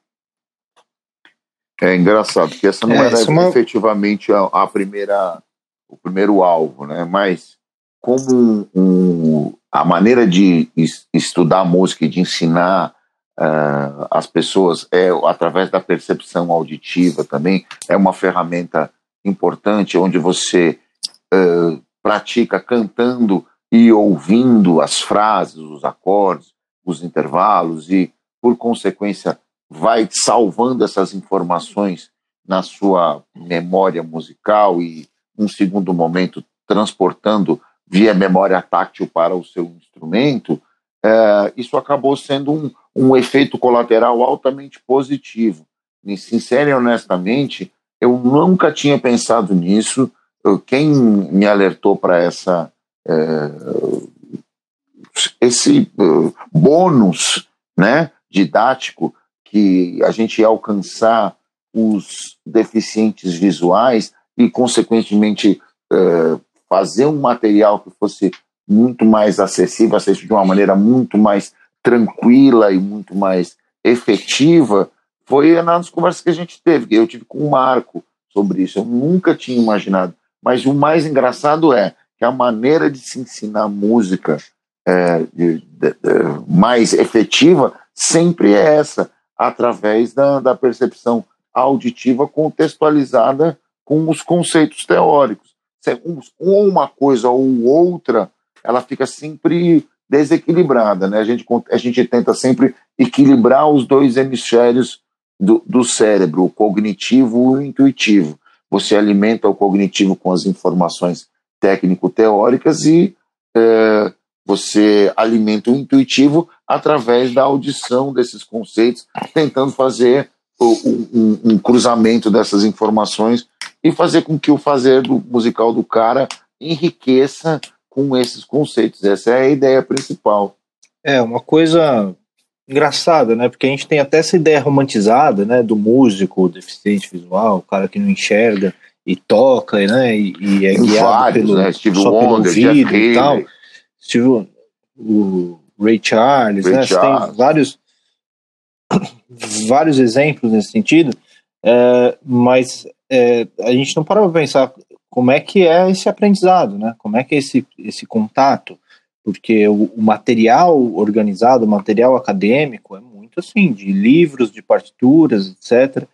É engraçado, porque essa não é, era uma... efetivamente a, a, primeira, o primeiro alvo, né? Mas como um, um, a maneira de estudar música e de ensinar uh, as pessoas é através da percepção auditiva também, é uma ferramenta importante onde você uh, pratica cantando e ouvindo as frases, os acordes, os intervalos e, por consequência, vai salvando essas informações na sua memória musical e, num segundo momento, transportando via memória táctil para o seu instrumento, é, isso acabou sendo um, um efeito colateral altamente positivo. E, sincero e honestamente, eu nunca tinha pensado nisso. Quem me alertou para essa é, esse uh, bônus né, didático que a gente ia alcançar os deficientes visuais e, consequentemente, fazer um material que fosse muito mais acessível, acessível de uma maneira muito mais tranquila e muito mais efetiva, foi nas conversas que a gente teve, eu tive com o Marco sobre isso. Eu nunca tinha imaginado. Mas o mais engraçado é que a maneira de se ensinar música é, de, de, de, mais efetiva sempre é essa, através da, da percepção auditiva contextualizada com os conceitos teóricos. Ou uma coisa ou outra, ela fica sempre desequilibrada. Né? A, gente, a gente tenta sempre equilibrar os dois hemisférios do, do cérebro, o cognitivo e o intuitivo. Você alimenta o cognitivo com as informações técnico-teóricas e é, você alimenta o intuitivo através da audição desses conceitos, tentando fazer um, um, cruzamento dessas informações e fazer com que o fazer do musical do cara enriqueça com esses conceitos. Essa é a ideia principal. É uma coisa engraçada, né? Porque a gente tem até essa ideia romantizada, né, do músico deficiente visual, o cara que não enxerga e toca, né? E, e é guiado vários, pelo, né? Steve só Wonder, pelo ouvido e tal. Steve, o Ray Charles, Ray né? Charles. tem vários vários exemplos nesse sentido, é, mas é, a gente não para pensar como é que é esse aprendizado, né? Como é que é esse, esse contato, porque o, o material organizado, o material acadêmico é muito assim, de livros, de partituras, etc.,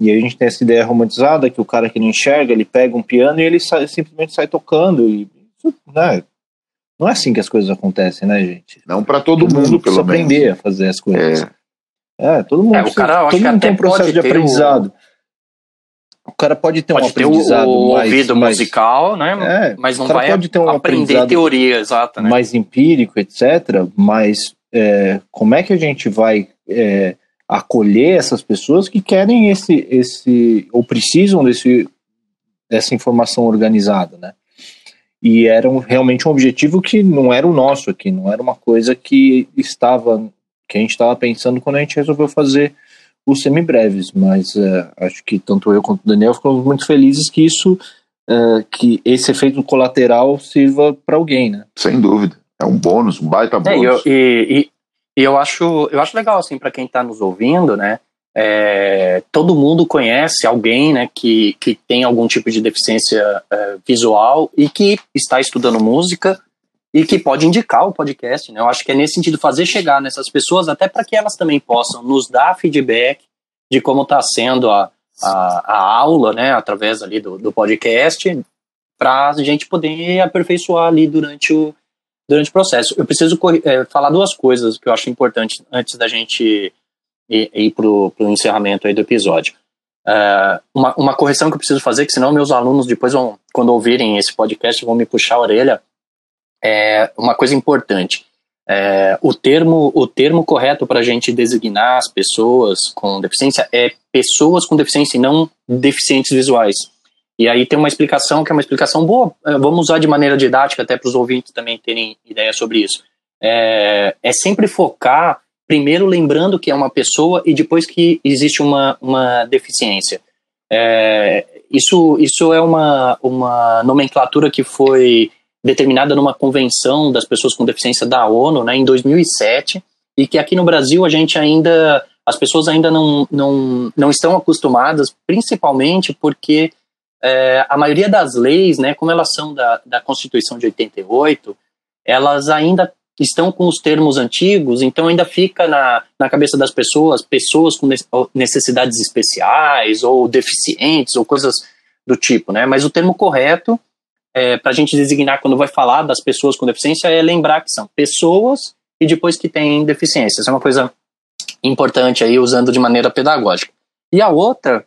e a gente tem essa ideia romantizada que o cara que não enxerga, ele pega um piano e ele sai, simplesmente sai tocando. E, né, não é assim que as coisas acontecem, né, gente? Não para todo, todo, mundo, mundo pelo menos. aprender a fazer as coisas. É, é todo mundo, é, o cara, todo mundo tem um processo de aprendizado. O... o... cara pode ter pode um aprendizado ter o, mais, ouvido mais, musical, né? É, mas não vai pode ter um aprender teoria exata, né? Mais empírico, etc. Mas é, como é que a gente vai é, acolher essas pessoas que querem esse, esse ou precisam desse, dessa informação organizada, né? E era um, realmente um objetivo que não era o nosso aqui, não era uma coisa que estava que a gente estava pensando quando a gente resolveu fazer os semibreves, mas uh, acho que tanto eu quanto o Daniel ficamos muito felizes que isso, uh, que esse efeito colateral sirva para alguém, né? Sem dúvida, é um bônus, um baita bônus. É, e, e eu acho, eu acho legal, assim, para quem está nos ouvindo, né? É, todo mundo conhece alguém né, que, que tem algum tipo de deficiência é, visual e que está estudando música e que pode indicar o podcast. Né? Eu acho que é nesse sentido fazer chegar nessas pessoas, até para que elas também possam nos dar feedback de como está sendo a, a, a aula, né, através ali do, do podcast, para a gente poder aperfeiçoar ali durante o, durante o processo. Eu preciso é, falar duas coisas que eu acho importante antes da gente ir, ir para o encerramento aí do episódio. Uh, uma, uma correção que eu preciso fazer, que senão meus alunos depois vão, quando ouvirem esse podcast, vão me puxar a orelha. É uma coisa importante. É, o, termo, o termo correto para a gente designar as pessoas com deficiência é pessoas com deficiência e não deficientes visuais. E aí tem uma explicação que é uma explicação boa, é, vamos usar de maneira didática até para os ouvintes também terem ideia sobre isso. É, é, sempre focar, primeiro lembrando que é uma pessoa e depois que existe uma, uma deficiência. É, isso, isso é uma, uma nomenclatura que foi determinada numa convenção das pessoas com deficiência da ONU, né, em 2007, e que aqui no Brasil a gente ainda, as pessoas ainda não, não, não estão acostumadas, principalmente porque é, a maioria das leis, né, como elas são da, da Constituição de 88, elas ainda estão com os termos antigos, então ainda fica na, na cabeça das pessoas, pessoas com necessidades especiais, ou deficientes, ou coisas do tipo, né, mas o termo correto é, para a gente designar quando vai falar das pessoas com deficiência é lembrar que são pessoas e depois que têm deficiência. Isso é uma coisa importante aí, usando de maneira pedagógica. E a outra,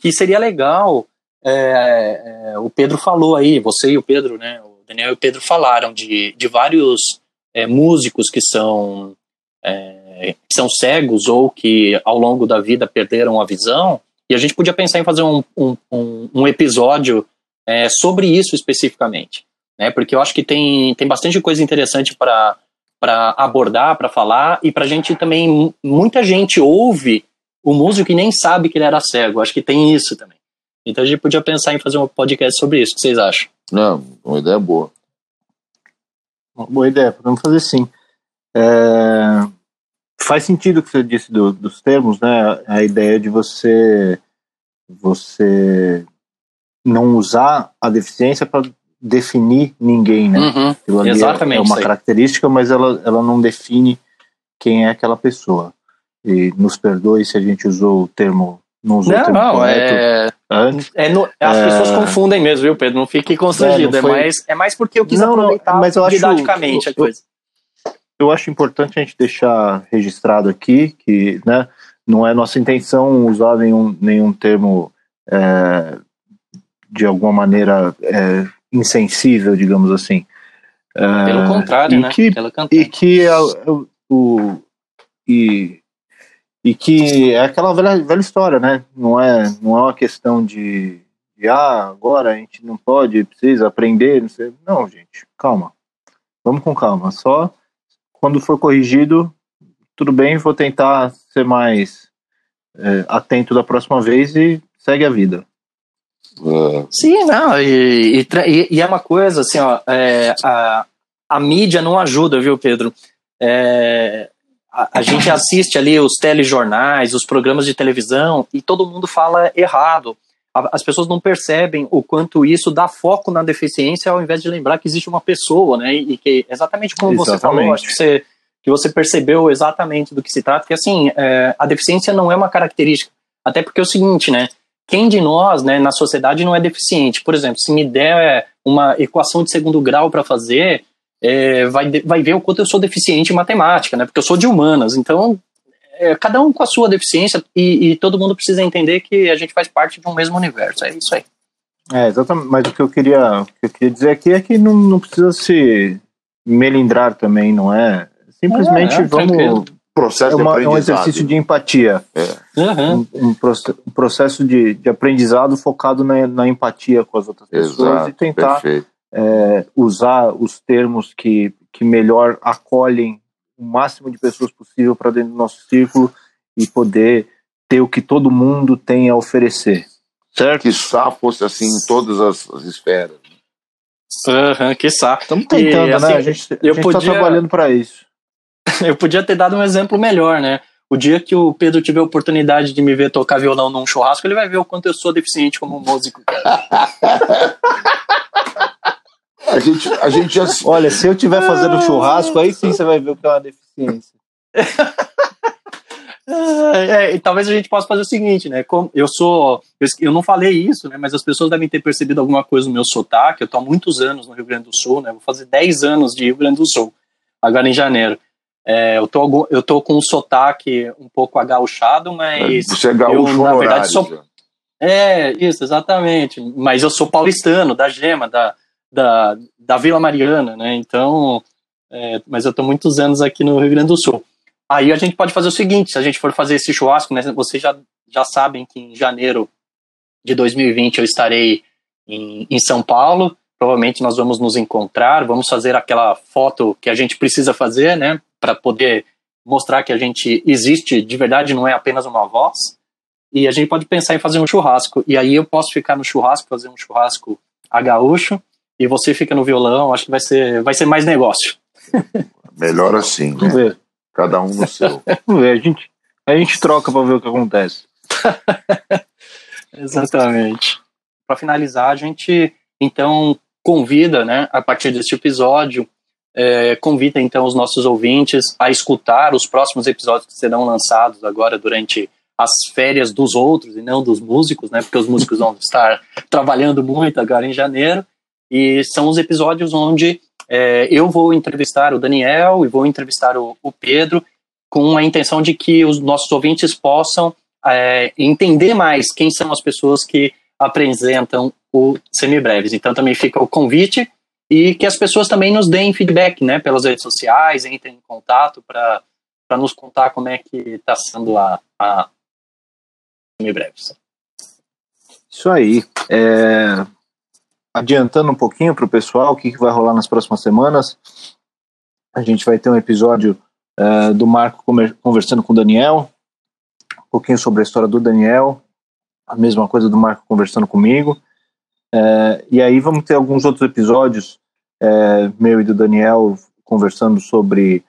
que seria legal, é, é, o Pedro falou aí, você e o Pedro, né, o Daniel e o Pedro falaram de, de vários é, músicos que são, é, que são cegos ou que ao longo da vida perderam a visão, e a gente podia pensar em fazer um, um, um, um episódio é, sobre isso especificamente, né? Porque eu acho que tem, tem bastante coisa interessante para para abordar, para falar e para a gente também muita gente ouve o músico e nem sabe que ele era cego. Acho que tem isso também. Então a gente podia pensar em fazer um podcast sobre isso. O que vocês acham? Não, uma ideia boa. Uma boa ideia, podemos fazer sim. É... Faz sentido o que você disse do, dos termos, né? A ideia de você você não usar a deficiência para definir ninguém, né? Uhum, é exatamente. É uma característica, mas ela, ela não define quem é aquela pessoa. E nos perdoe se a gente usou o termo. Não usou não, o termo não, é, é no, As é... pessoas confundem mesmo, viu, Pedro? Não fique constrangido. É, foi... é, mais, é mais porque eu quis não, aproveitar não, mas eu didaticamente acho, a coisa. Eu, eu acho importante a gente deixar registrado aqui que né, não é nossa intenção usar nenhum, nenhum termo é, de alguma maneira é, insensível, digamos assim. Pelo é, contrário, né? Que, e que é, o, e, e que é aquela velha, velha história, né? Não é, não é uma questão de, de ah, agora a gente não pode, precisa aprender, não sei. Não, gente, calma. Vamos com calma. Só quando for corrigido, tudo bem, vou tentar ser mais é, atento da próxima vez e segue a vida. Sim, não, e, e, e, é uma coisa assim, ó, é, a, a mídia não ajuda, viu, Pedro? É, a, a, gente assiste ali os telejornais, os programas de televisão e todo mundo fala errado. As pessoas não percebem o quanto isso dá foco na deficiência ao invés de lembrar que existe uma pessoa, né? E que exatamente como exatamente. você falou, acho que você, que você percebeu exatamente do que se trata, que assim, é, a deficiência não é uma característica. Até porque é o seguinte, né? Quem de nós, né, na sociedade não é deficiente? Por exemplo, se me der uma equação de segundo grau para fazer, é, vai, vai ver o quanto eu sou deficiente em matemática, né? Porque eu sou de humanas. Então, é, cada um com a sua deficiência e, e, todo mundo precisa entender que a gente faz parte de um mesmo universo. É isso aí. É, exatamente. Mas o que eu queria, o que eu queria dizer aqui é que não, não precisa se melindrar também, não é? Simplesmente é, é, vamos. Tranquilo processo é, uma, é, um exercício de empatia. É. Uhum. Um, um, processo de, de aprendizado focado na, na, empatia com as outras pessoas Exato, e tentar é, usar os termos que, que melhor acolhem o máximo de pessoas possível para dentro do nosso círculo e poder ter o que todo mundo tem a oferecer. Certo? Que só fosse assim em todas as, as esferas. Uhum, que saco. Estamos tentando, e, assim, né? A gente está podia... trabalhando para isso. eu podia ter dado um exemplo melhor, né? O dia que o Pedro tiver a oportunidade de me ver tocar violão num churrasco, ele vai ver o quanto eu sou deficiente como músico. a, gente, a gente já... Olha, se eu estiver fazendo churrasco, aí sim você vai ver o que é uma deficiência. É, é, talvez a gente possa fazer o seguinte, né? Como eu sou. Eu, eu, não falei isso, né? Mas as pessoas devem ter percebido alguma coisa no meu sotaque. Eu estou há muitos anos no Rio Grande do Sul, né? Vou fazer 10 anos de Rio Grande do Sul, agora em janeiro. É, eu, tô, eu tô com um sotaque um pouco agauchado, mas. Você é gaúcho eu, na verdade, sou. É, isso, exatamente. Mas eu sou paulistano, da Gema, da, da, da Vila Mariana, né? Então. É, mas eu estou muitos anos aqui no Rio Grande do Sul. Aí a gente pode fazer o seguinte: se a gente for fazer esse churrasco, né, vocês já, já sabem que em janeiro de 2020 eu estarei em, em São Paulo. Provavelmente nós vamos nos encontrar, vamos fazer aquela foto que a gente precisa fazer, né, para poder mostrar que a gente existe de verdade, não é apenas uma voz. E a gente pode pensar em fazer um churrasco. E aí eu posso ficar no churrasco, fazer um churrasco a gaúcho, e você fica no violão. Acho que vai ser, vai ser mais negócio. Melhor assim, né? Vamos ver. Cada um no seu. Vamos ver, a gente, a gente troca para ver o que acontece. Exatamente. Para finalizar, a gente então convida, né, a partir deste episódio, é, convida então os nossos ouvintes a escutar os próximos episódios que serão lançados agora durante as férias dos outros e não dos músicos, né? Porque os músicos vão estar trabalhando muito agora em janeiro. E são os episódios onde é, eu vou entrevistar o Daniel e vou entrevistar o, o, Pedro com a intenção de que os nossos ouvintes possam é, entender mais quem são as pessoas que apresentam o Semibreves. Então também fica o convite e que as pessoas também nos deem feedback, né, pelas redes sociais, entrem em contato para nos contar como é que está sendo a, a Semibreves. Isso aí. É, adiantando um pouquinho para o pessoal o que, que, vai rolar nas próximas semanas, a gente vai ter um episódio uh, do Marco conversando com o Daniel, um pouquinho sobre a história do Daniel, a mesma coisa do Marco conversando comigo. Uh, e aí vamos ter alguns outros episódios, uh, meu e do Daniel, conversando sobre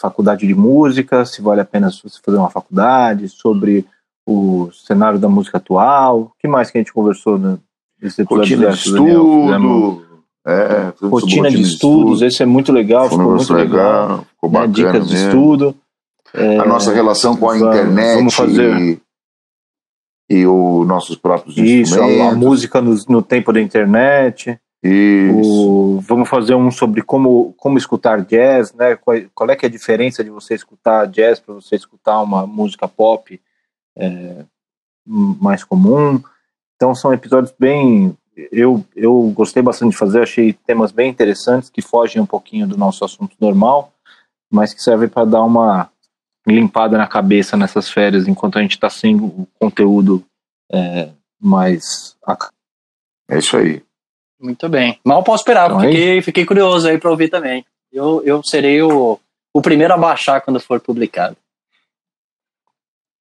faculdade de música, se vale a pena você fazer uma faculdade, sobre o cenário da música atual. O que mais que a gente conversou né, esse rotina de estudo. É, rotina de, estudos, esse é muito legal, ficou muito legal. legal ficou né, bacana Dicas mesmo. de estudo. É, a nossa relação com a internet vamos fazer... e, e os nossos próprios Isso, instrumentos. a, a música no, no, tempo da internet. Isso. O, vamos fazer um sobre como, como escutar jazz, né? Qual, qual é que é a diferença de você escutar jazz para você escutar uma música pop é, mais comum. Então são episódios bem. Eu, eu gostei bastante de fazer, achei temas bem interessantes que fogem um pouquinho do nosso assunto normal, mas que servem para dar uma limpada na cabeça nessas férias, enquanto a gente está sem o conteúdo é, mais. É isso aí. Muito bem. Mal posso esperar, então, fiquei, fiquei curioso aí para ouvir também. Eu, eu serei o, o primeiro a baixar quando for publicado.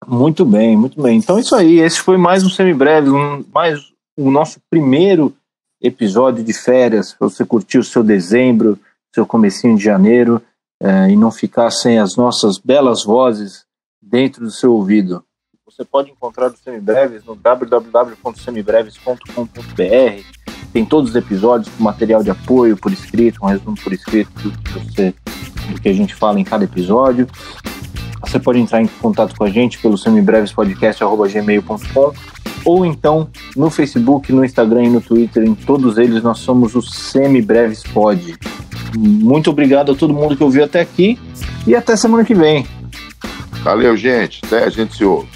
Muito bem, muito bem. Então é isso aí. Esse foi mais um semibreve, um, mais o nosso primeiro episódio de férias para você curtir o seu dezembro, seu comecinho de janeiro é, e não ficar sem as nossas belas vozes dentro do seu ouvido. Você pode encontrar os semibreves no www.semibreves.com.br. Tem todos os episódios com material de apoio por escrito, um resumo por escrito do que, você, do que a gente fala em cada episódio. Você pode entrar em contato com a gente pelo semibrevespodcast.gmail.com ou então no Facebook, no Instagram e no Twitter, em todos eles nós somos o Semibreves Pod. Muito obrigado a todo mundo que ouviu até aqui e até semana que vem. Valeu, gente. Até a gente se ouve.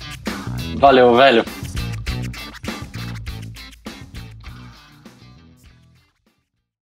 Valeu, velho.